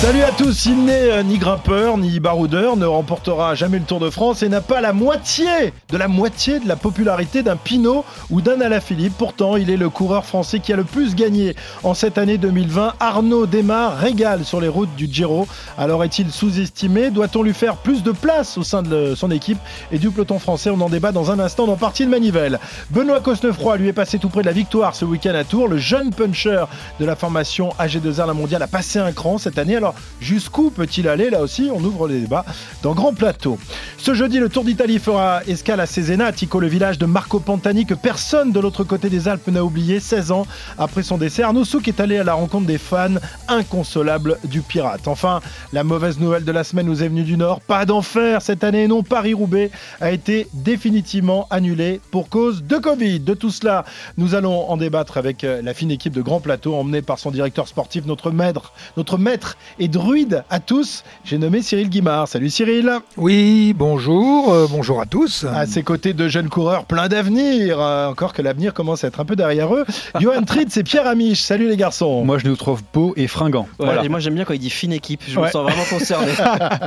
Salut à tous, il n'est euh, ni grimpeur ni baroudeur, ne remportera jamais le Tour de France et n'a pas la moitié de la moitié de la popularité d'un Pinot ou d'un Alaphilippe. Pourtant, il est le coureur français qui a le plus gagné en cette année 2020. Arnaud Desmar régale sur les routes du Giro. Alors est-il sous-estimé? Doit-on lui faire plus de place au sein de son équipe? Et du peloton français On en débat dans un instant dans Partie de Manivelle. Benoît Cosnefroy lui est passé tout près de la victoire ce week-end à Tours. Le jeune puncher de la formation AG2R La Mondiale a passé un cran cette année. Jusqu'où peut-il aller Là aussi, on ouvre les débats dans Grand Plateau. Ce jeudi, le Tour d'Italie fera escale à Cesena, Tico, le village de Marco Pantani, que personne de l'autre côté des Alpes n'a oublié. 16 ans après son décès, Arnaud Souk est allé à la rencontre des fans inconsolables du pirate. Enfin, la mauvaise nouvelle de la semaine nous est venue du Nord. Pas d'enfer cette année, non. Paris-Roubaix a été définitivement annulé pour cause de Covid. De tout cela, nous allons en débattre avec euh, la fine équipe de Grand Plateau, emmenée par son directeur sportif, notre maître, notre maître et druide à tous. J'ai nommé Cyril Guimard. Salut Cyril. Oui, bonjour, euh, bonjour à tous. À ses côtés de jeunes coureurs pleins d'avenir, euh, encore que l'avenir commence à être un peu derrière eux. Johan Tritz et Pierre Amiche. Salut les garçons. Moi, je nous trouve beau et fringant. Voilà. Et moi j'aime bien quand il dit fine équipe, je me sens vraiment concerné.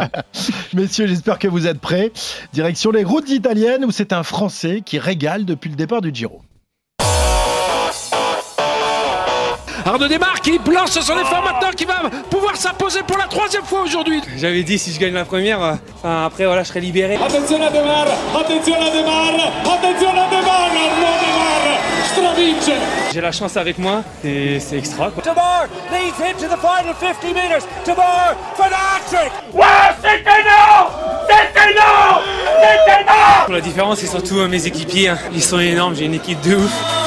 Messieurs, j'espère que vous êtes prêts. Direction les routes italiennes où c'est un Français qui régale depuis le départ du Giro. Arnaud Desmarques qui lance son effort maintenant, qui va pouvoir s'imposer pour la troisième fois aujourd'hui. J'avais dit si je gagne la première, euh, enfin, après voilà, je serai libéré. Attenzione a De Mar, attenzione a De Mar, attenzione a De Mar, Arnaud De Mar, stravince. J'ai la chance avec moi et c'est extra. Quoi. Tamar leads him to the final 50 meters. Tamar for the hat-trick. La différence, c'est surtout euh, mes équipiers. hein. Ils sont énormes, j'ai une équipe de ouf.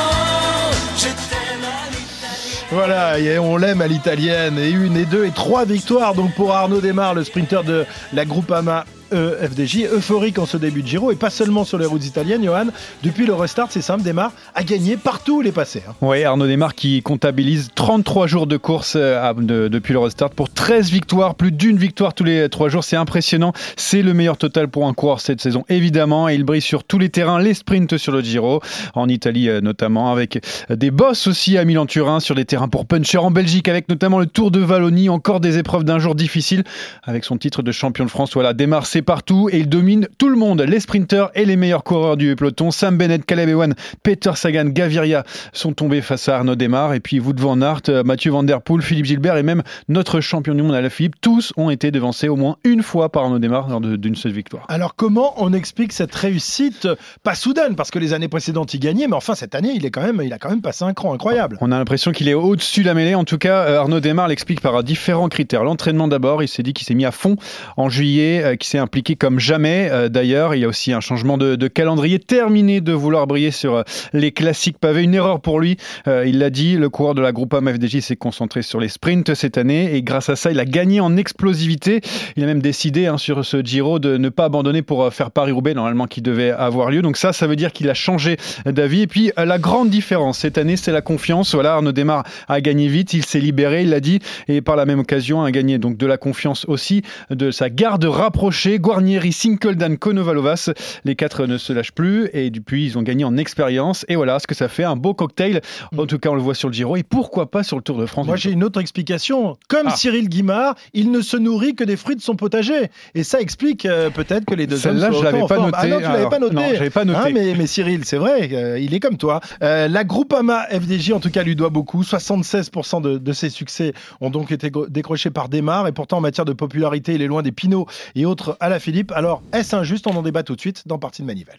Voilà, et on l'aime à l'italienne. Et une, et deux, et trois victoires donc pour Arnaud Desmar, le sprinter de la Groupama euh, FDJ. Euphorique en ce début de Giro, et pas seulement sur les routes italiennes, Johan. Depuis le restart, c'est simple, Desmar a gagné partout où il est passé. hein. Oui, Arnaud Desmar qui comptabilise 33 jours de course euh, depuis le restart pour 13 victoires, plus d'une victoire tous les 3 jours. C'est impressionnant. C'est le meilleur total pour un coureur cette saison, évidemment. Et il brille sur tous les terrains, les sprints sur le Giro, en Italie euh, notamment, avec des bosses aussi à Milan-Turin, sur des terrains pour puncher en Belgique, avec notamment le Tour de Wallonie, encore des épreuves d'un jour difficile, avec son titre de champion de France. Voilà, Desmar, c'est partout et il domine tout le monde, les sprinteurs et les meilleurs coureurs du peloton. Sam Bennett, Caleb Ewan, Peter Sagan, Gaviria sont tombés face à Arnaud Desmar. Et puis Wout van Aert, euh, Mathieu Van Der Poel, Philippe Gilbert et même notre champion du monde Alaphilippe, tous ont été devancés au moins une fois par Arnaud Desmar lors d'une seule victoire. Alors comment on explique cette réussite pas soudaine parce que les années précédentes il gagnait mais enfin cette année il est quand même il a quand même passé un cran incroyable. On a l'impression qu'il est au-dessus de la mêlée. En tout cas, euh, Arnaud Desmar l'explique par différents critères. L'entraînement d'abord, il s'est dit qu'il s'est mis à fond en juillet, euh, qu'il s'est impliqué comme jamais. Euh, D'ailleurs, il y a aussi un changement de, calendrier terminé de vouloir briller sur euh, les classiques pavés. Une erreur pour lui. Euh, il l'a dit, le coureur de la Groupama FDJ s'est concentré sur les sprints cette année et grâce à ça, il a gagné en explosivité. Il a même décidé hein, sur ce Giro de ne pas abandonner pour faire Paris-Roubaix, normalement qui devait avoir lieu. Donc ça, ça veut dire qu'il a changé d'avis. Et puis la grande différence cette année, c'est la confiance. Voilà, Arnaud Desmar a gagné vite, il s'est libéré, il l'a dit, et par la même occasion a gagné donc de la confiance aussi de sa garde rapprochée, Guarnieri, Sinkeldan, Konovalovas. Les quatre ne se lâchent plus et depuis ils ont gagné en expérience. Et voilà ce que ça fait, un beau cocktail. En tout cas, on le voit sur le Giro et pourquoi pas sur le Tour de France. Moi j'ai une autre explication. Comme Ah. Cyril Guimard, il ne se nourrit que des fruits de son potager et ça explique euh, peut-être que les deux hommes Celle-là, soient je l'avais pas noté. Ah non tu l'avais pas noté. non, j'avais pas noté. Hein, mais, mais Cyril c'est vrai, euh, il est comme toi. Euh, la Groupama FDJ en tout cas lui doit beaucoup. 76% de, de ses succès ont donc été décrochés par Desmar et pourtant en matière de popularité il est loin des Pinot et autres à la Philippe. Alors est-ce injuste On en débat tout de suite dans Partie de Manivelle.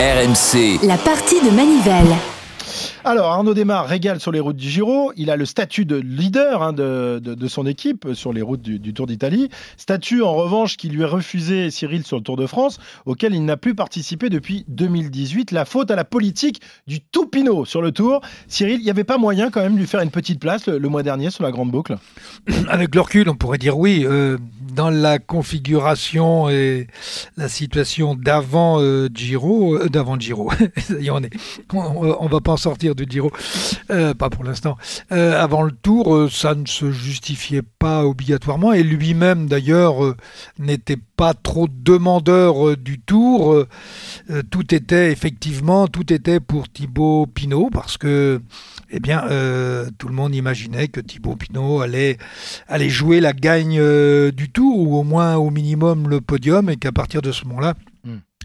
RMC. la partie de Manivelle. Alors, Arnaud Desmar régale sur les routes du Giro. Il a le statut de leader hein, de, de- son équipe sur les routes du, Tour d'Italie. Statut, en revanche, qui lui est refusé, Cyril, sur le Tour de France, auquel il n'a plus participé depuis 2018. La faute à la politique du tout sur le Tour. Cyril, il n'y avait pas moyen quand même de lui faire une petite place le, mois dernier sur la Grande Boucle? Avec le recul, on pourrait dire oui. euh, dans la configuration et la situation d'avant euh, Giro, euh, d'avant Giro, on est, va pas en sortir sortir du euh, pas pour l'instant. Euh, avant le Tour, euh, ça ne se justifiait pas obligatoirement et lui-même d'ailleurs n'était pas trop demandeur du Tour. Tout était effectivement, tout était pour Thibaut Pinot parce que, eh bien, tout le monde imaginait que Thibaut Pinot allait, allait jouer la gagne du Tour ou au moins au minimum le podium et qu'à partir de ce moment-là.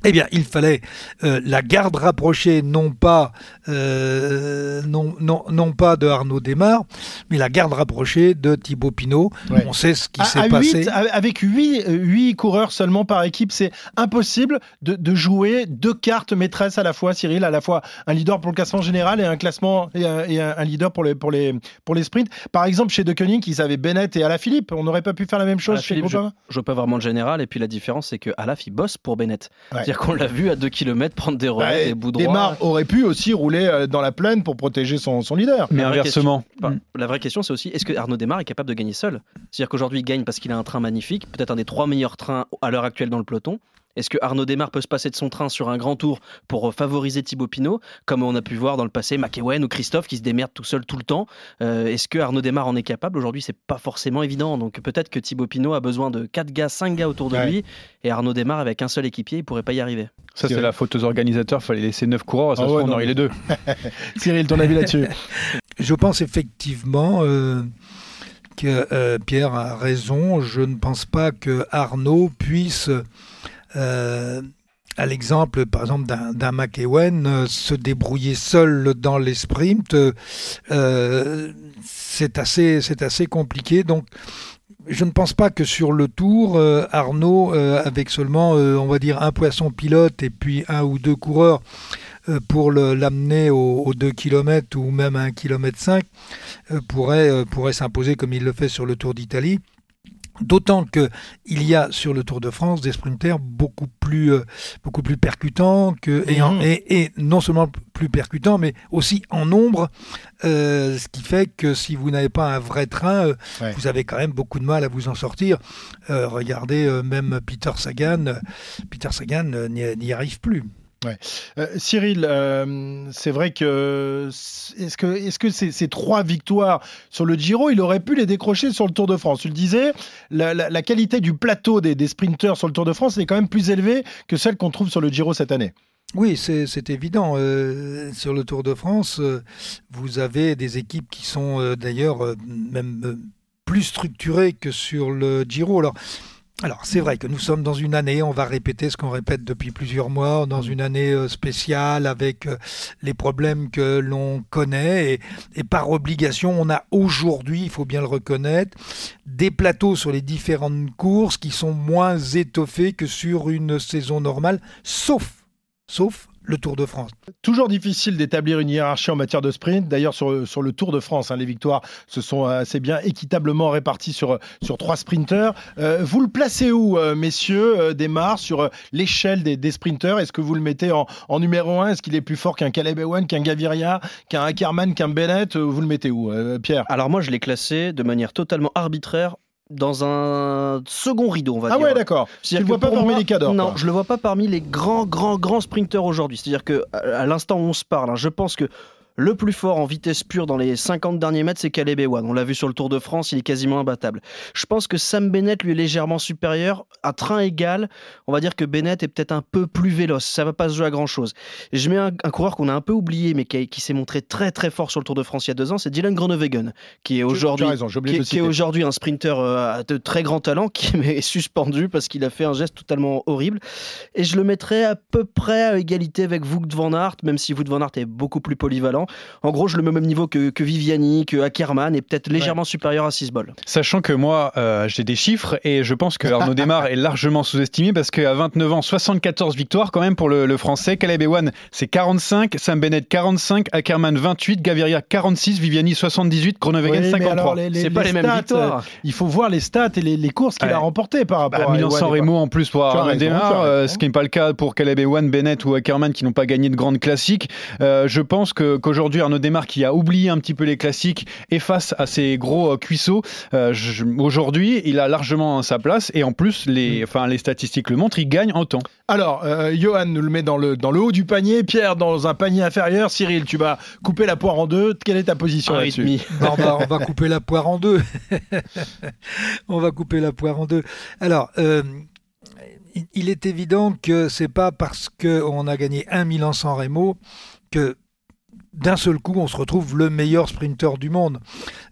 Eh bien, il fallait euh, la garde rapprochée, non pas, euh, non, non, non pas de Arnaud Desmar, mais la garde rapprochée de Thibaut Pinot. Ouais. On sait ce qui s'est passé. avec 8, coureurs seulement par équipe, c'est impossible de, de jouer deux cartes maîtresses à la fois, Cyril, à la fois un leader pour le classement général et un classement et un, et un- un leader pour les, pour, les, pour les sprints. Par exemple, chez De Koenig, ils avaient Bennett et Alaphilippe. On n'aurait pas pu faire la même chose chez Philippe, je, je pas vraiment le général. Et puis la différence, c'est que il bosse pour Bennett. Ouais. C'est-à-dire qu'on l'a vu à 2 km prendre des relais, Bah, des bouts droits. Desmar aurait pu aussi rouler euh, dans la plaine pour protéger son, son leader. Mais La vraie inversement. Enfin, La vraie question, c'est aussi est-ce que Arnaud Desmar est capable de gagner seul? C'est-à-dire qu'aujourd'hui, il gagne parce qu'il a un train magnifique, peut-être un des trois meilleurs trains à l'heure actuelle dans le peloton. Est-ce que Arnaud Desmar peut se passer de son train sur un grand tour pour favoriser Thibaut Pinot, comme on a pu voir dans le passé McEwen ou Christophe qui se démerdent tout seul tout le temps Euh, Est-ce que Arnaud Desmar en est capable? Aujourd'hui, c'est pas forcément évident. Donc peut-être que Thibaut Pinot a besoin de 4 gars, 5 gars autour de Ouais. lui, et Arnaud Desmar avec un seul équipier, il pourrait pas y arriver. Ça, c'est la faute aux organisateurs. fallait laisser 9 coureurs. Ça Ah se ouais, trouve, on non, aurait les deux. Cyril, ton avis là-dessus? Je pense effectivement euh, que euh, Pierre a raison. Je ne pense pas que Arnaud puisse, euh, à l'exemple par exemple d'un McEwen, euh, se débrouiller seul dans les sprints. Euh, c'est assez, assez compliqué. Donc je ne pense pas que sur le tour, Arnaud, avec seulement, on va dire, un poisson pilote et puis un ou deux coureurs pour l'amener aux, aux 2 km ou même à 1 km 5, euh, pourrait, pourrait s'imposer comme il le fait sur le Tour d'Italie. D'autant que il y a sur le Tour de France des sprinters beaucoup plus, euh, beaucoup plus percutants que, et, en- Mhm. et- et non seulement plus percutants, mais aussi en nombre, euh, ce qui fait que si vous n'avez pas un vrai train, euh, Ouais. vous avez quand même beaucoup de mal à vous en sortir. Regardez même Peter Sagan, Peter Sagan n'y arrive plus. Euh, Cyril, euh, c'est vrai que est-ce que, ces, trois victoires sur le Giro, il aurait pu les décrocher sur le Tour de France? Tu le disais, la, qualité du plateau des, sprinteurs sur le Tour de France est quand même plus élevée que celle qu'on trouve sur le Giro cette année. Oui, c'est évident. Euh, sur le Tour de France, vous avez des équipes qui sont d'ailleurs même plus structurées que sur le Giro. Alors, alors c'est vrai que nous sommes dans une année, on va répéter ce qu'on répète depuis plusieurs mois, dans une année euh, spéciale avec euh, les problèmes que l'on connaît. Et, et par obligation, on a aujourd'hui, il faut bien le reconnaître, des plateaux sur les différentes courses qui sont moins étoffés que sur une saison normale, sauf sauf le Tour de France. Toujours difficile d'établir une hiérarchie en matière de sprint. D'ailleurs, sur, sur le Tour de France, hein, les victoires se sont assez bien équitablement réparties sur, sur trois sprinteurs. Euh, vous le placez où, euh, messieurs, euh, Desmar, sur euh, l'échelle des, des sprinteurs? Est-ce que vous le mettez en, en numéro un? Est-ce qu'il est plus fort qu'un Caleb Ewan, qu'un Gaviria, qu'un Ackermann, qu'un Bennett? Euh, Vous le mettez où, euh, Pierre? Alors moi, je l'ai classé de manière totalement arbitraire dans un second rideau, on va Ah dire. ouais, d'accord. Tu C'est-à-dire le vois pas parmi moi- les cadors Non, quoi. je le vois pas parmi les grands, grands, grands sprinteurs aujourd'hui. C'est-à-dire que à à l'instant où on se parle, hein, je pense que le plus fort en vitesse pure dans les 50 derniers mètres, c'est Caleb Ewan. On l'a vu sur le Tour de France, il est quasiment imbattable. Je pense que Sam Bennett lui est légèrement supérieur. À train égal, on va dire que Bennett est peut-être un peu plus véloce. Ça va pas se jouer à grand-chose. Je mets un, un coureur qu'on a un peu oublié, mais qui, s'est montré très très fort sur le Tour de France il y a deux ans, c'est Dylan Groenewegen, qui est qui, qui aujourd'hui un sprinter euh, de très grand talent qui est suspendu parce qu'il a fait un geste totalement horrible. Et je le mettrais à peu près à égalité avec Wout van Aert, même si Wout van Aert est beaucoup plus polyvalent. En gros, je le mets au même niveau que, que Viviani, que Ackermann, et peut-être légèrement supérieur à Sisbol. Sachant que moi, euh, j'ai des chiffres et je pense que Arnaud Desmar est largement sous-estimé parce qu'à 29 ans, 74 victoires quand même pour le, le français. Caleb Ewan, c'est 45, Sam Bennett 45, Ackermann 28, Gaviria 46, Viviani 78, Groenewegen Oui, mais 53. alors, les- les- C'est pas les mêmes stats, victoires. euh, Il faut voir les stats et les, les courses qu'il Ouais. a remportées par rapport Bah, à Milan-San Remo en plus pour Arnaud Desmar, euh, ce qui n'est pas le cas pour Caleb Ewan, Bennett ou Ackermann qui n'ont pas gagné de grandes classiques. Euh, je pense que qu'aujourd'hui aujourd'hui Arnaud Desmar qui a oublié un petit peu les classiques et face à ses gros euh, cuisseaux, euh, je- aujourd'hui il a largement sa place et en plus les, enfin, les statistiques le montrent, il gagne en temps. Alors, euh, Johan nous le met dans le, dans le haut du panier, Pierre dans un panier inférieur. Cyril, tu vas couper la poire en deux. Quelle est ta position Un et là-dessus demi. On, va, on va couper la poire en deux. on va couper la poire en deux. Alors, euh, il- est évident que c'est pas parce qu'on a gagné un Milan San Remo que d'un seul coup on se retrouve le meilleur sprinter du monde.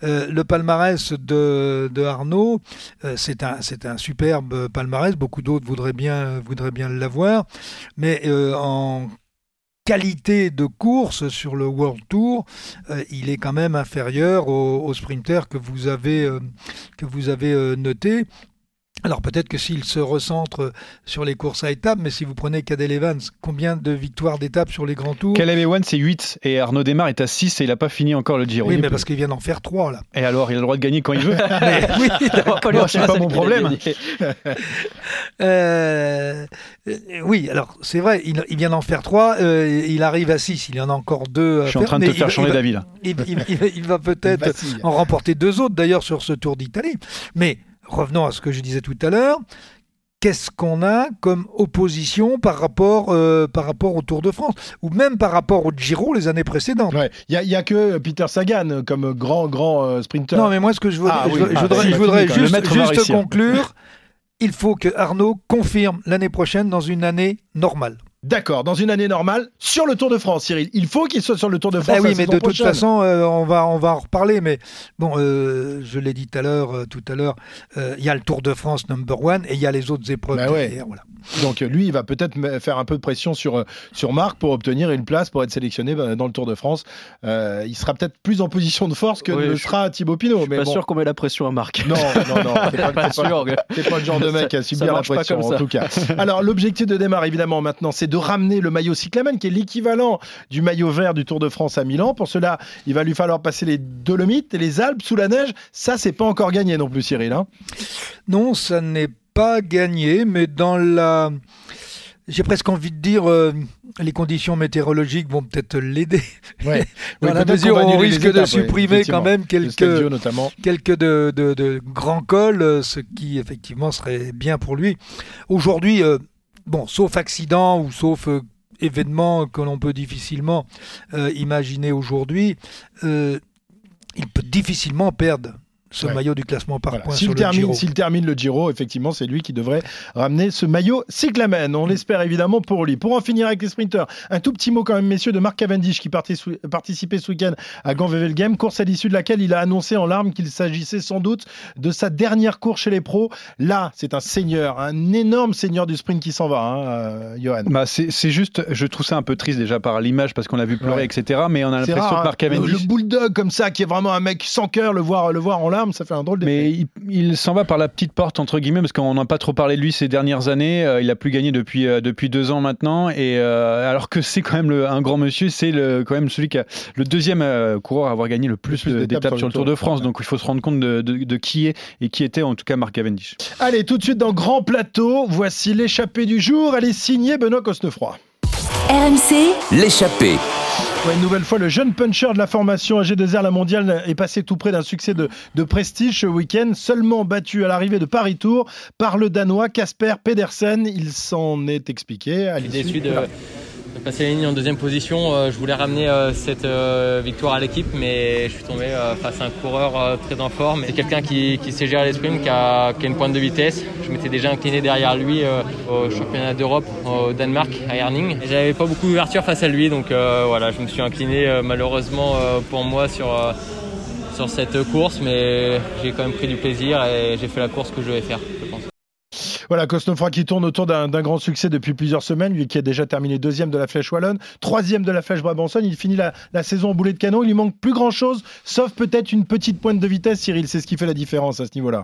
Euh, le palmarès de, Arnaud, euh, c'est un, un superbe palmarès. Beaucoup d'autres voudraient bien, voudraient bien l'avoir, mais euh, en qualité de course sur le World Tour, il est quand même inférieur au, au sprinter que vous avez, que vous avez noté. Alors peut-être que s'il se recentre sur les courses à étapes, mais si vous prenez Cadel Evans, combien de victoires d'étapes sur les grands tours Caleb Ewan c'est 8 et Arnaud Desmar est à 6 et il n'a pas fini encore le Giro. Oui, mais parce qu'il vient d'en faire trois là. Et alors il a le droit de gagner quand il veut. Mais oui, Moi, c'est pas mon problème. Euh, oui, alors c'est vrai, il, il vient d'en faire trois, euh, il arrive à 6, il y en a encore deux. à Je suis en train de te faire il- changer d'avis là. Il, il- il- il va peut-être en remporter deux autres d'ailleurs sur ce Tour d'Italie. Mais revenons à ce que je disais tout à l'heure. Qu'est-ce qu'on a comme opposition par rapport, euh, par rapport au Tour de France ou même par rapport au Giro les années précédentes? Ouais, il n'y a, que Peter Sagan comme grand, grand euh, sprinter. Non, mais moi, ce que je, veux- Ah je, oui, je ah, voudrais, je voudrais même. juste, juste conclure. Il faut que Arnaud confirme l'année prochaine dans une année normale. D'accord, dans une année normale, sur le Tour de France, Cyril. Il faut qu'il soit sur le Tour de France. Bah oui, la mais de toute façon, euh, on, va, on va en reparler. Mais bon, euh, je l'ai dit tout à l'heure, euh, tout à l'heure, euh, il y a le Tour de France number one et il y a les autres épreuves Bah ouais. derrière, voilà. Donc lui, il va peut-être faire un peu de pression sur, sur Marc pour obtenir une place pour être sélectionné bah, dans le Tour de France. Euh, il sera peut-être plus en position de force que Oui, ne le je- sera Thibaut Pinot. Mais Pas bon. sûr qu'on met la pression à Marc. Non, non, non. T'es pas, Pas pas- sûr que- t'es pas le genre de mec à subir la marche pas pression, en tout cas. Alors, l'objectif de démarre, évidemment, maintenant, c'est de ramener le maillot cyclamen, qui est l'équivalent du maillot vert du Tour de France à Milan. Pour cela, il va lui falloir passer les Dolomites et les Alpes sous la neige. Ça, c'est pas encore gagné non plus, Cyril. hein. Non, ça n'est pas gagné, mais dans la. J'ai presque envie de dire, euh, les conditions météorologiques vont peut-être l'aider. Ouais. Dans Oui, la mesure où on risque de étapes, supprimer quand même quelques, notamment. quelques de, de- de grands cols, euh, ce qui effectivement serait bien pour lui. Aujourd'hui, euh, bon, sauf accident ou sauf euh, événement que l'on peut difficilement euh, imaginer aujourd'hui, euh, il peut difficilement perdre ce Ouais. maillot du classement par Voilà. points S'il sur le termine, Giro. s'il termine le Giro, effectivement, c'est lui qui devrait ramener ce maillot cyclamen. On l'espère évidemment pour lui. Pour en finir avec les sprinteurs, un tout petit mot quand même, messieurs, de Mark Cavendish qui participait participait ce week-end à Gand Game, course à l'issue de laquelle il a annoncé en larmes qu'il s'agissait sans doute de sa dernière course chez les pros. Là, c'est un seigneur, un énorme seigneur du sprint qui s'en va, hein, euh, Johan. Bah, c'est c'est juste, je trouve ça un peu triste déjà par l'image parce qu'on l'a vu pleurer, Ouais. etc. Mais on a C'est l'impression rare, que Marc hein. le, Cavendish. le bulldog comme ça, qui est vraiment un mec sans cœur, le voir, le voir en larmes, ça fait un drôle d'effet. Mais il, il s'en va par la petite porte, entre guillemets, parce qu'on n'a pas trop parlé de lui ces dernières années. Euh, il a plus gagné depuis, euh, depuis deux ans maintenant. Et euh, alors que c'est quand même le- un grand monsieur, c'est le- quand même celui qui a le deuxième coureur à avoir gagné le plus, d'étapes sur le Tour de France. Donc il faut se rendre compte de, de- de qui est et qui était en tout cas Marc Cavendish. Allez, tout de suite dans Grand Plateau, voici l'échappée du jour. Elle est signée Benoît Cosnefroy. RMC, L'échappée. Ouais, une nouvelle fois, le jeune puncher de la formation AG2R, la mondiale, est passé tout près d'un succès de, de prestige ce week-end, seulement battu à l'arrivée de Paris-Tour par le Danois Casper Pedersen. Il s'en est expliqué à déçu de, de passer la ligne en deuxième position. Euh, Je voulais ramener euh, cette euh, victoire à l'équipe, mais je suis tombé face à un coureur très en forme. C'est quelqu'un qui, sait gérer les qui a, une pointe de vitesse. Je m'étais déjà incliné derrière lui au championnat d'Europe au Danemark, à Herning. J'avais pas beaucoup d'ouverture face à lui, donc voilà, je me suis incliné malheureusement pour moi sur, sur cette course, mais j'ai quand même pris du plaisir et j'ai fait la course que je devais faire. Voilà, Cosnefroy qui tourne autour d'un grand succès depuis plusieurs semaines, lui qui a déjà terminé deuxième de la Flèche Wallonne, troisième de la Flèche Brabançonne. Il finit la, saison au boulet de canon. Il lui manque plus grand-chose, sauf peut-être une petite pointe de vitesse, Cyril. C'est ce qui fait la différence à ce niveau-là.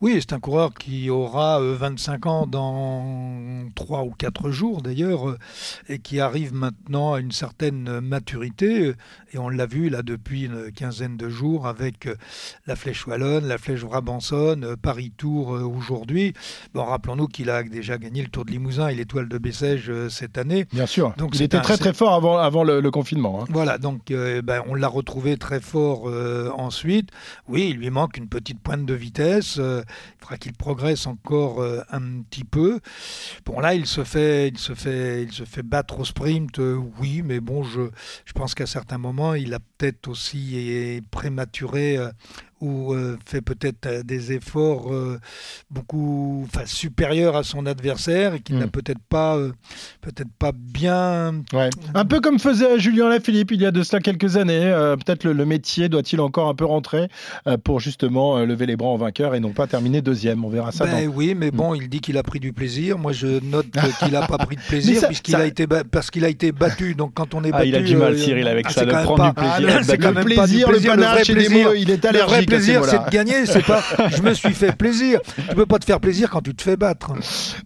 Oui, c'est un coureur qui aura euh, 25 ans dans trois ou quatre jours d'ailleurs, euh, et qui arrive maintenant à une certaine maturité. Et on l'a vu là depuis une quinzaine de jours avec euh, la Flèche Wallonne, la Flèche Brabançonne, Paris Tour aujourd'hui. Bon, rappelons-nous qu'il a déjà gagné le Tour de Limousin et l'Étoile de Bessèges cette année. Bien sûr. Donc il était très très fort avant, avant le, confinement. Hein. Voilà, donc ben, on l'a retrouvé très fort ensuite. Oui, il lui manque une petite pointe de vitesse. Il faudra qu'il progresse encore un petit peu. Bon là, il se fait, il se fait, il se fait battre au sprint, euh, oui, mais bon, je, je pense qu'à certains moments, il a peut-être aussi prématuré euh, ou euh, fait peut-être euh, des efforts euh, beaucoup enfin, supérieurs à son adversaire et qu'il n'a hmm. peut-être pas, peut-être pas bien. Un peu comme faisait Julien Lafilippe il y a de cela quelques années. peut-être le, métier doit-il encore un peu rentrer pour justement lever les bras en vainqueur et non pas terminer deuxième. On verra ça. Ben oui, mais bon, hmm. il dit qu'il a pris du plaisir. Moi, je note qu'il n'a pas pris de plaisir puisqu'il a été parce qu'il a été battu. Donc quand on est battu, ah, il a du mal, Cyril, avec ah, ça, de prendre du plaisir. Ah, c'est quand même pas du plaisir, le panache. Il est allergique plaisir, c'est de gagner. C'est pas je me suis fait plaisir. Tu peux pas te faire plaisir quand tu te fais battre.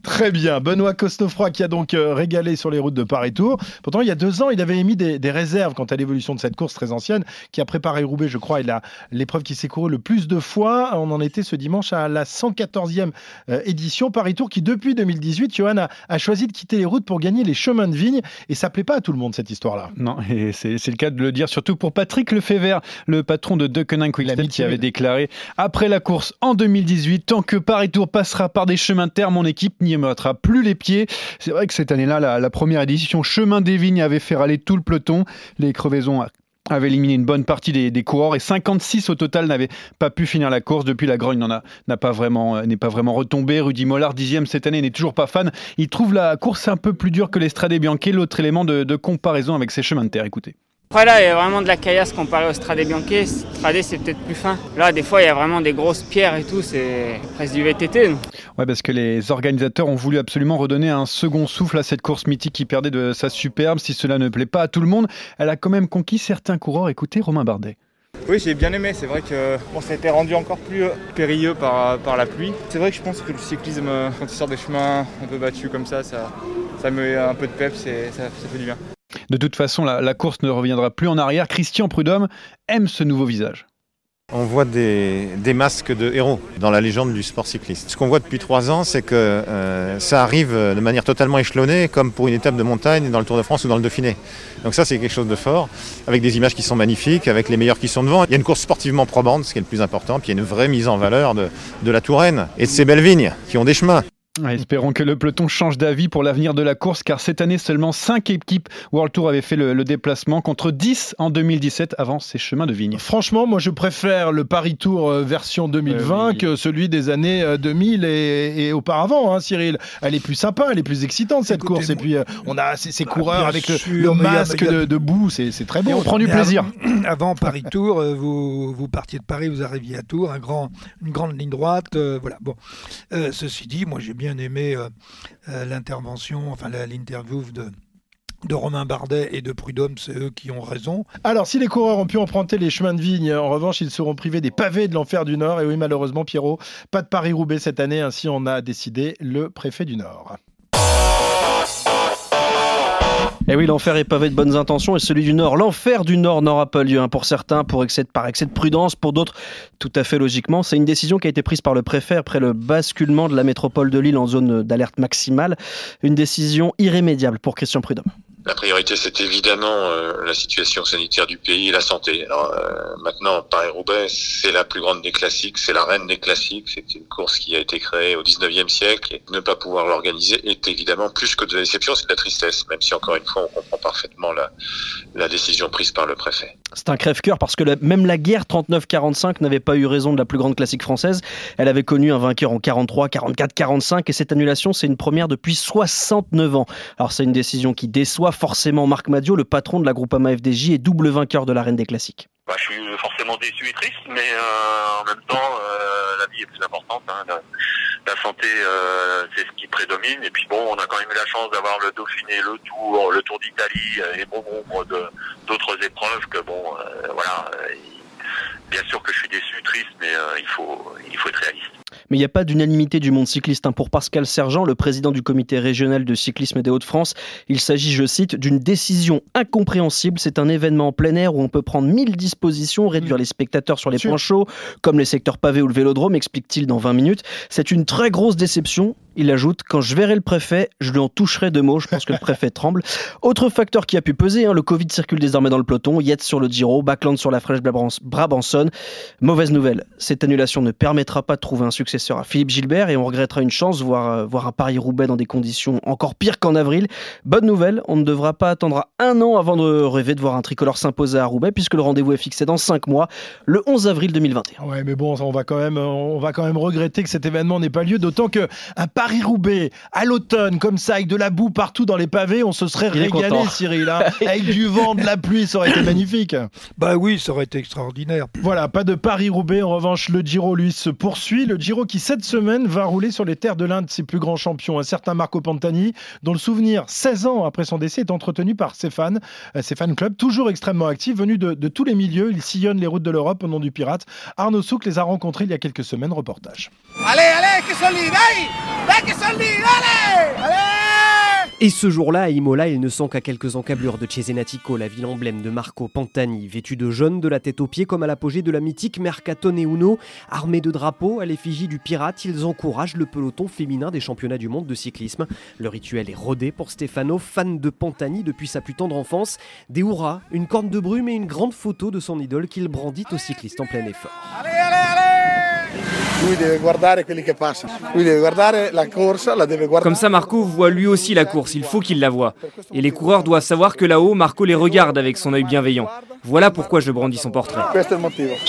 Très bien. Benoît Cosnefroy qui a donc euh, régalé sur les routes de Paris-Tour. Pourtant, il y a deux ans, il avait émis des, réserves quant à l'évolution de cette course très ancienne qui a préparé Roubaix, je crois, et l'épreuve qui s'est courue le plus de fois. On en était ce dimanche à la 114e euh, édition Paris-Tour qui, depuis 2018, Johan a, choisi de quitter les routes pour gagner les chemins de vigne. Et ça plaît pas à tout le monde, cette histoire-là. Non, et c'est le cas de le dire, surtout pour Patrick Lefebvre, le patron de Deceuninck Quickstep, qui avait déclaré après la course en 2018, tant que Paris-Tour passera par des chemins de terre, mon équipe n'y mettra plus les pieds. C'est vrai que cette année-là, la, première édition Chemin des Vignes avait fait râler tout le peloton. Les crevaisons avaient éliminé une bonne partie des, coureurs et 56 au total n'avaient pas pu finir la course. Depuis, la grogne n'a pas vraiment euh, n'est pas vraiment retombé. Rudy Mollard, dixième cette année, n'est toujours pas fan. Il trouve la course un peu plus dure que l'Estrade Bianche, l'autre élément de, de comparaison avec ces chemins de terre. Écoutez. Après là, il y a vraiment de la caillasse comparé au Strade Bianche. Strade, c'est peut-être plus fin. Là, des fois, il y a vraiment des grosses pierres et tout. C'est presque du VTT. Ouais, parce que les organisateurs ont voulu absolument redonner un second souffle à cette course mythique qui perdait de sa superbe. Si cela ne plaît pas à tout le monde, elle a quand même conquis certains coureurs. Écoutez Romain Bardet. Oui, j'ai bien aimé. C'est vrai que bon, ça a été rendu encore plus euh, périlleux par, par la pluie. C'est vrai que je pense que le cyclisme, euh, quand il sort des chemins un peu battus comme ça, ça, ça met un peu de peps et ça, ça fait du bien. De toute façon, la, course ne reviendra plus en arrière. Christian Prudhomme aime ce nouveau visage. On voit des, masques de héros dans la légende du sport cycliste. Ce qu'on voit depuis trois ans, c'est que euh, ça arrive de manière totalement échelonnée, comme pour une étape de montagne dans le Tour de France ou dans le Dauphiné. Donc ça, c'est quelque chose de fort, avec des images qui sont magnifiques, avec les meilleurs qui sont devant. Il y a une course sportivement probante, ce qui est le plus important, puis il y a une vraie mise en valeur de, de la Touraine et de ces belles vignes qui ont des chemins. Espérons que le peloton change d'avis pour l'avenir de la course, car cette année, seulement 5 équipes World Tour avaient fait le, déplacement, contre 10 en 2017 avant ces chemins de vigne. Franchement, moi je préfère le Paris Tour euh, version 2020 que celui des années 2000 euh, et, auparavant, hein, Cyril. Elle est plus sympa, elle est plus excitante cette course. Et puis euh, on a ces, bah, coureurs avec le, masque de, boue, c'est très beau. on prend du plaisir. Avant, Paris Tour, vous, vous partiez de Paris, vous arriviez à Tours, un grand, une grande ligne droite. voilà. Bon, ceci dit, moi j'ai bien aimé euh, euh, l'intervention, enfin l'interview de, de Romain Bardet et de Prudhomme, c'est eux qui ont raison. Alors, si les coureurs ont pu emprunter les chemins de vigne, en revanche, ils seront privés des pavés de l'enfer du Nord. Et oui, malheureusement, Pierrot, pas de Paris-Roubaix cette année, ainsi on a décidé le préfet du Nord. Et eh oui, l'enfer est pavé de bonnes intentions et celui du Nord, l'enfer du Nord n'aura pas lieu. Hein. Pour certains, pour par excès de prudence, pour d'autres, tout à fait logiquement. C'est une décision qui a été prise par le préfet après le basculement de la métropole de Lille en zone d'alerte maximale. Une décision irrémédiable pour Christian Prudhomme. La priorité, c'est évidemment euh, la situation sanitaire du pays et la santé. Alors, euh, maintenant, Paris-Roubaix, c'est la plus grande des classiques, c'est la reine des classiques. C'est une course qui a été créée au 19e siècle et ne pas pouvoir l'organiser est évidemment plus que de la déception, c'est de la tristesse, même si encore une fois, on comprend parfaitement la, la décision prise par le préfet. C'est un crève-cœur parce que même la guerre 39-45 n'avait pas eu raison de la plus grande classique française. Elle avait connu un vainqueur en 43, 44, 45 et cette annulation, c'est une première depuis 69 ans. Alors, c'est une décision qui déçoit forcément Marc Madio, le patron de la groupe AMA FDJ et double vainqueur de l'arène des classiques. Bah, je suis forcément déçu et triste, mais euh, en même temps, euh, la vie est plus importante. Hein. La, santé, euh, c'est ce qui prédomine. Et puis bon, on a quand même eu la chance d'avoir le Dauphiné, le Tour, le Tour d'Italie et bon nombre d'autres épreuves que bon, voilà. bien sûr que je suis déçu, triste, mais il faut il faut être réaliste. Mais il n'y a pas d'unanimité du monde cycliste. hein. Pour Pascal Sergent, le président du comité régional de cyclisme des Hauts-de-France, il s'agit, je cite, d'une décision incompréhensible. C'est un événement en plein air où on peut prendre mille dispositions, réduire les spectateurs sur les points chauds, comme les secteurs pavés ou le vélodrome, explique-t-il dans 20 minutes. C'est une très grosse déception. Il ajoute Quand je verrai le préfet, je lui en toucherai deux mots. Je pense que le préfet tremble. Autre facteur qui a pu peser hein, le Covid circule désormais dans le peloton. Yates sur le Giro, Backland sur la fraîche Brabançonne. Mauvaise nouvelle cette annulation ne permettra pas de trouver un successeur à Philippe Gilbert et on regrettera une chance, voir, euh, voir un Paris-Roubaix dans des conditions encore pires qu'en avril. Bonne nouvelle, on ne devra pas attendre un an avant de rêver de voir un tricolore s'imposer à Roubaix puisque le rendez-vous est fixé dans 5 mois, le 11 avril 2021. Ouais, mais bon, on va quand même, on va quand même regretter que cet événement n'ait pas lieu, d'autant que un Paris-Roubaix à l'automne, comme ça, avec de la boue partout dans les pavés, on se serait Il régalé. Cyril, hein, avec du vent, de la pluie, ça aurait été magnifique. Bah oui, ça aurait été extraordinaire. Voilà, pas de Paris-Roubaix. En revanche, le Giro, lui, se poursuit. Le Giro qui, cette semaine, va rouler sur les terres de l'un de ses plus grands champions, un certain Marco Pantani, dont le souvenir, 16 ans après son décès, est entretenu par ses fans, ses toujours extrêmement actifs, venus de, tous les milieux. Ils sillonnent les routes de l'Europe au nom du pirate. Arnaud Souk les a rencontrés il y a quelques semaines. Reportage. Allez, allez, que Allez Et ce jour-là, à Imola, ils ne sont qu'à quelques encablures de Cesenatico, la ville emblème de Marco Pantani. Vêtu de jaune de la tête aux pieds, comme à l'apogée de la mythique Mercatone Uno, armés de drapeaux à l'effigie du pirate, ils encouragent le peloton féminin des championnats du monde de cyclisme. Le rituel est rodé pour Stefano, fan de Pantani depuis sa plus tendre enfance. Des hurrahs, une corne de brume et une grande photo de son idole qu'il brandit aux cyclistes en plein effort. Lui deve guardare Comme ça, Marco voit lui aussi la course, il faut qu'il la voie. Et les coureurs doivent savoir que là-haut, Marco les regarde avec son œil bienveillant. Voilà pourquoi je brandis son portrait. Questo è il motivo.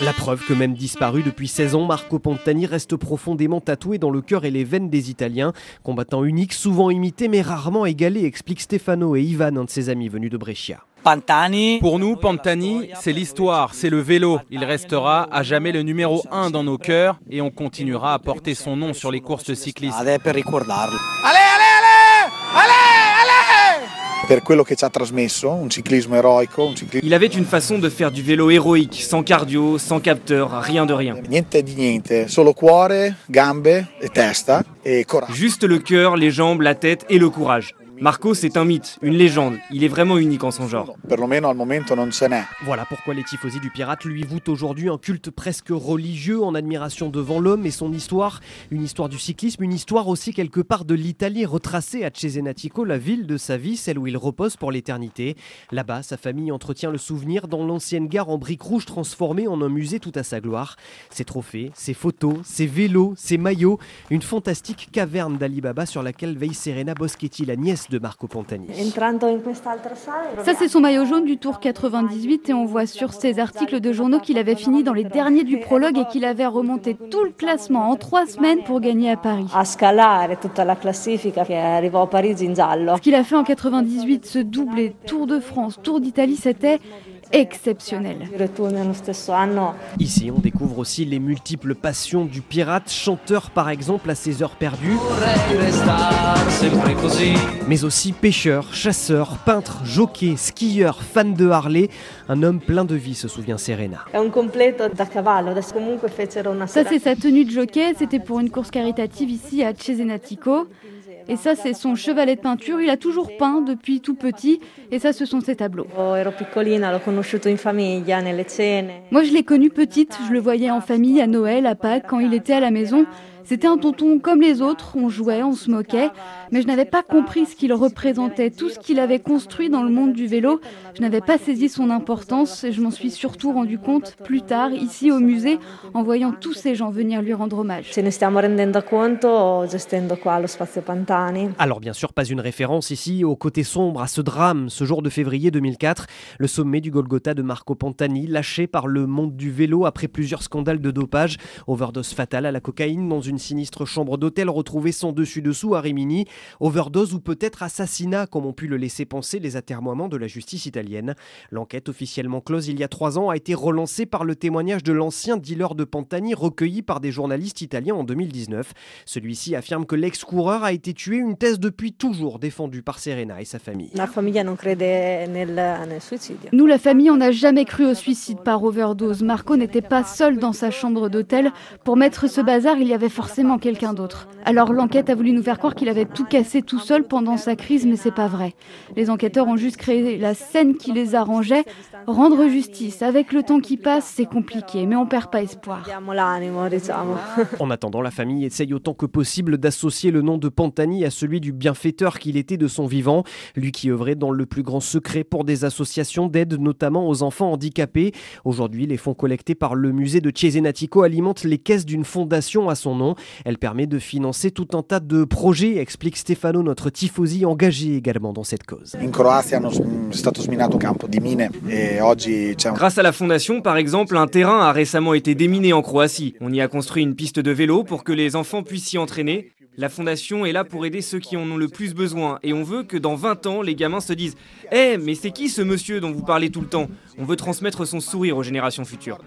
La preuve que même disparu depuis 16 ans, Marco Pantani reste profondément tatoué dans le cœur et les veines des Italiens. Combattant unique, souvent imité mais rarement égalé, explique Stefano et Ivan, un de ses amis venus de Brescia. Pour nous, Pantani, c'est l'histoire, c'est le vélo. Il restera à jamais le numéro 1 dans nos cœurs et on continuera à porter son nom sur les courses cyclistes. Un ciclismo eroico, un ciclismo... Il avait une façon de faire du vélo héroïque, sans cardio, sans capteur, rien de rien. Niente di niente, solo cuore, gambe e testa e. Juste le cœur, les jambes, la tête et le courage. Marco, c'est un mythe, une légende. Il est vraiment unique en son genre. Voilà pourquoi les tifosi du pirate lui vouent aujourd'hui un culte presque religieux en admiration devant l'homme et son histoire. Une histoire du cyclisme, une histoire aussi quelque part de l'Italie retracée à Cesenatico, la ville de sa vie, celle où il repose pour l'éternité. Là-bas, sa famille entretient le souvenir dans l'ancienne gare en briques rouges transformée en un musée tout à sa gloire. Ses trophées, ses photos, ses vélos, ses maillots, une fantastique caverne d'Alibaba sur laquelle veille Serena Boschetti, la nièce de Marco Pantani. Ça, c'est son maillot jaune du Tour 98 et on voit sur ses articles de journaux qu'il avait fini dans les derniers du prologue et qu'il avait remonté tout le classement en trois semaines pour gagner à Paris. Ce qu'il a fait en 98, ce doublé Tour de France, Tour d'Italie, c'était exceptionnel. Ici, on découvre aussi les multiples passions du pirate, chanteur par exemple à ses heures perdues, mais aussi pêcheur, chasseur, peintre, jockey, skieur, fan de Harley, un homme plein de vie, se souvient Serena. è un completo da cavallo, adesso comunque fecero una Ça, c'est sa tenue de jockey, c'était pour une course caritative ici à Cesenatico. Et ça, c'est son chevalet de peinture. Il a toujours peint depuis tout petit. Et ça, ce sont ses tableaux. cene. Moi, je l'ai connu petite. Je le voyais en famille, à Noël, à Pâques, quand il était à la maison. C'était un tonton comme les autres. On jouait, on se moquait. Mais je n'avais pas compris ce qu'il représentait, tout ce qu'il avait construit dans le monde du vélo. Je n'avais pas saisi son importance. Et je m'en suis surtout rendu compte plus tard, ici au musée, en voyant tous ces gens venir lui rendre hommage. Alors bien sûr, pas une référence ici au côté sombre, à ce drame, ce jour de février 2004, le sommet du Golgotha de Marco Pantani, lâché par le monde du vélo après plusieurs scandales de dopage, overdose fatale à la cocaïne dans une d'une sinistre chambre d'hôtel retrouvée sans dessus-dessous à Rimini. Overdose ou peut-être assassinat, comme ont pu le laisser penser les atermoiements de la justice italienne. L'enquête officiellement close il y a trois ans a été relancée par le témoignage de l'ancien dealer de Pantani recueilli par des journalistes italiens en 2019. Celui-ci affirme que l'ex-coureur a été tué, une thèse depuis toujours défendue par Serena et sa famille. La famiglia non crede nel, nel suicidio. Nous, la famille, on n'a jamais cru au suicide par overdose. Marco n'était pas seul dans sa chambre d'hôtel. Pour mettre ce bazar, il y avait forcément quelqu'un d'autre. Alors l'enquête a voulu nous faire croire qu'il avait tout cassé tout seul pendant sa crise, mais c'est pas vrai. Les enquêteurs ont juste créé la scène qui les arrangeait. Rendre justice, avec le temps qui passe, c'est compliqué, mais on perd pas espoir. En attendant, la famille essaye autant que possible d'associer le nom de Pantani à celui du bienfaiteur qu'il était de son vivant, lui qui œuvrait dans le plus grand secret pour des associations d'aide notamment aux enfants handicapés. Aujourd'hui, les fonds collectés par le musée de Cesenatico alimentent les caisses d'une fondation à son nom. Elle permet de financer tout un tas de projets, explique Stefano, notre tifosi engagé également dans cette cause. In Croazia hanno sm- stato sminato un campo di mine oggi c'è un Grâce à la fondation, par exemple, un terrain a récemment été déminé en Croatie. On y a construit une piste de vélo pour que les enfants puissent s'y entraîner. La fondation est là pour aider ceux qui en ont le plus besoin et on veut que dans 20 ans, les gamins se disent Eh, mais c'est qui ce monsieur dont vous parlez tout le temps? On veut transmettre son sourire aux générations futures.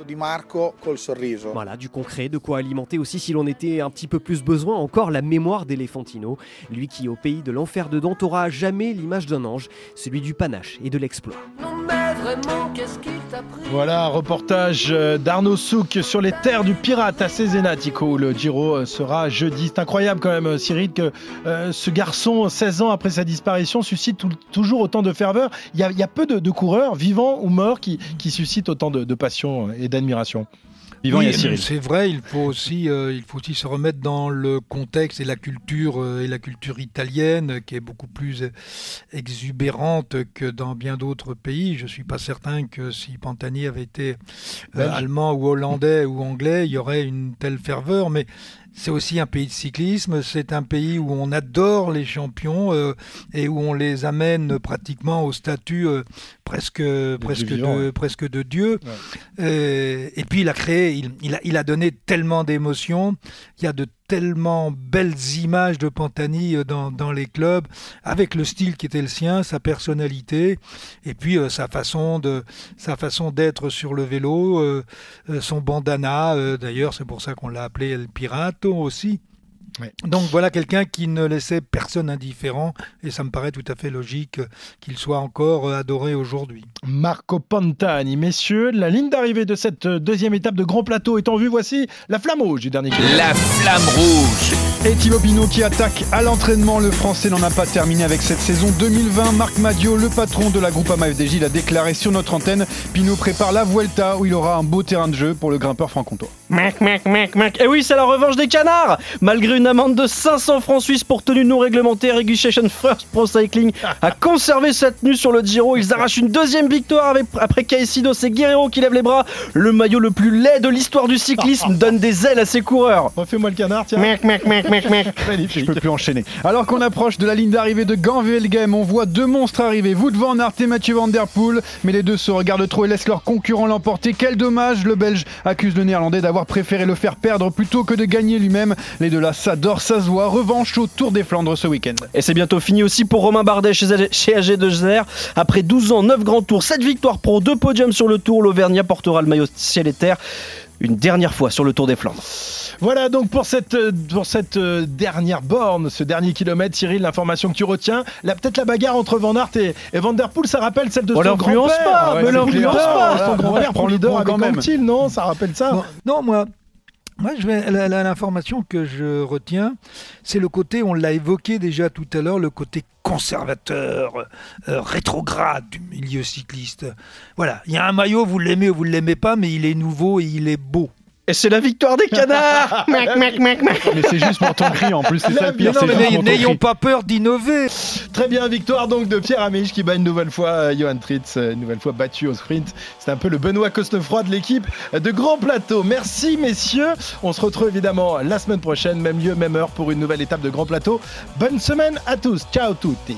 Voilà, du concret, de quoi alimenter aussi, si l'on était un petit peu plus besoin, encore la mémoire d'Elefantino, lui qui, au pays de l'enfer de Dante, aura jamais l'image d'un ange, celui du panache et de l'exploit. Voilà un reportage euh, d'Arnaud Souk sur les terres du pirate à Cesenatico. Le Giro euh, sera jeudi. C'est incroyable quand même, euh, Cyril, que ce garçon, 16 ans après sa disparition, suscite toujours autant de ferveur. Il y a, peu de, coureurs, vivants ou morts, qui, suscitent autant de passion et d'admiration. Oui, C'est vrai, il faut aussi, euh, il faut aussi se remettre dans le contexte et la culture euh, et la culture italienne qui est beaucoup plus euh, exubérante que dans bien d'autres pays. Je suis pas certain que si Pantani avait été euh, allemand ou hollandais ou anglais, il y aurait une telle ferveur, mais c'est aussi un pays de cyclisme, c'est un pays où on adore les champions euh, et où on les amène pratiquement au statut euh, presque, presque, de, ouais. presque de Dieu. Euh, et puis il a créé, il, il a, il a donné tellement d'émotions, il y a de tellement belles images de Pantani euh, dans, les clubs, avec le style qui était le sien, sa personnalité, et puis euh, sa façon de sa façon d'être sur le vélo, euh, son bandana, d'ailleurs c'est pour ça qu'on l'a appelé El Pirato aussi. Donc voilà quelqu'un qui ne laissait personne indifférent et ça me paraît tout à fait logique euh, qu'il soit encore euh, adoré aujourd'hui. Marco Pantani, messieurs, la ligne d'arrivée de cette euh, deuxième étape de Grand Plateau est en vue. Voici la flamme rouge du dernier kilomètre. La flamme rouge. Et Thibaut Pinot qui attaque à l'entraînement. Le Français n'en a pas terminé avec cette saison 2020. Marc Madio, le patron de la Groupama FDJ, l'a déclaré sur notre antenne. Pinot prépare la Vuelta où il aura un beau terrain de jeu pour le grimpeur franc-comtois. Mac, mac, mac, mac. Et oui, c'est la revanche des canards Malgré une amende de 500 francs suisses pour tenue non réglementaire, Regulation First Pro Cycling a conservé sa tenue sur le Giro. Ils arrachent une deuxième victoire avec, après Caicedo. C'est Guerrero qui lève les bras. Le maillot le plus laid de l'histoire du cyclisme donne des ailes à ses coureurs. Refais-moi le canard, tiens. Mac, mac, mac, Je peux plus enchaîner. Alors qu'on approche de la ligne d'arrivée de Ganvelgem, on voit deux monstres arriver, Wout van Aert et Mathieu Van Der Poel, mais les deux se regardent trop et laissent leur concurrent l'emporter. Quel dommage, le Belge accuse le Néerlandais d'avoir préféré le faire perdre plutôt que de gagner lui-même. Les deux là, ça dort, ça se voit. Revanche au Tour des Flandres ce week-end. Et c'est bientôt fini aussi pour Romain Bardet chez, AG chez AG2R. Après 12 ans, 9 grands tours, 7 victoires pro, 2 podiums sur le tour, l'Auvergnat portera le maillot ciel et terre une dernière fois sur le Tour des Flandres. Voilà donc pour cette, euh, pour cette euh, dernière borne, ce dernier kilomètre, Cyril, l'information que tu retiens, là peut-être la bagarre entre Van Aert et, et Van Der Poel, ça rappelle celle de On son l'influence grand-père. pas, Ouais, l'influence pas. Son grand-père Prends le leader avec même. Non Ça rappelle ça Bon, non, moi, l'information que je retiens, c'est le côté, on l'a évoqué déjà tout à l'heure, le côté conservateur, euh, rétrograde du milieu cycliste. Voilà, il y a un maillot, vous l'aimez ou vous ne l'aimez pas, mais il est nouveau et il est beau. Et c'est la victoire des canards Mac, mac, mac, mac. Mais c'est juste pour ton cri en plus, c'est ça le pire. N'ayons pas peur d'innover. Très bien, victoire donc de Pierre Amiche qui bat une nouvelle fois euh, Johan Tritz, euh, une nouvelle fois battu au sprint. C'est un peu le Benoît Cosnefroy de l'équipe de Grand Plateau. Merci messieurs. On se retrouve évidemment la semaine prochaine, même lieu, même heure pour une nouvelle étape de Grand Plateau. Bonne semaine à tous. Ciao tutti.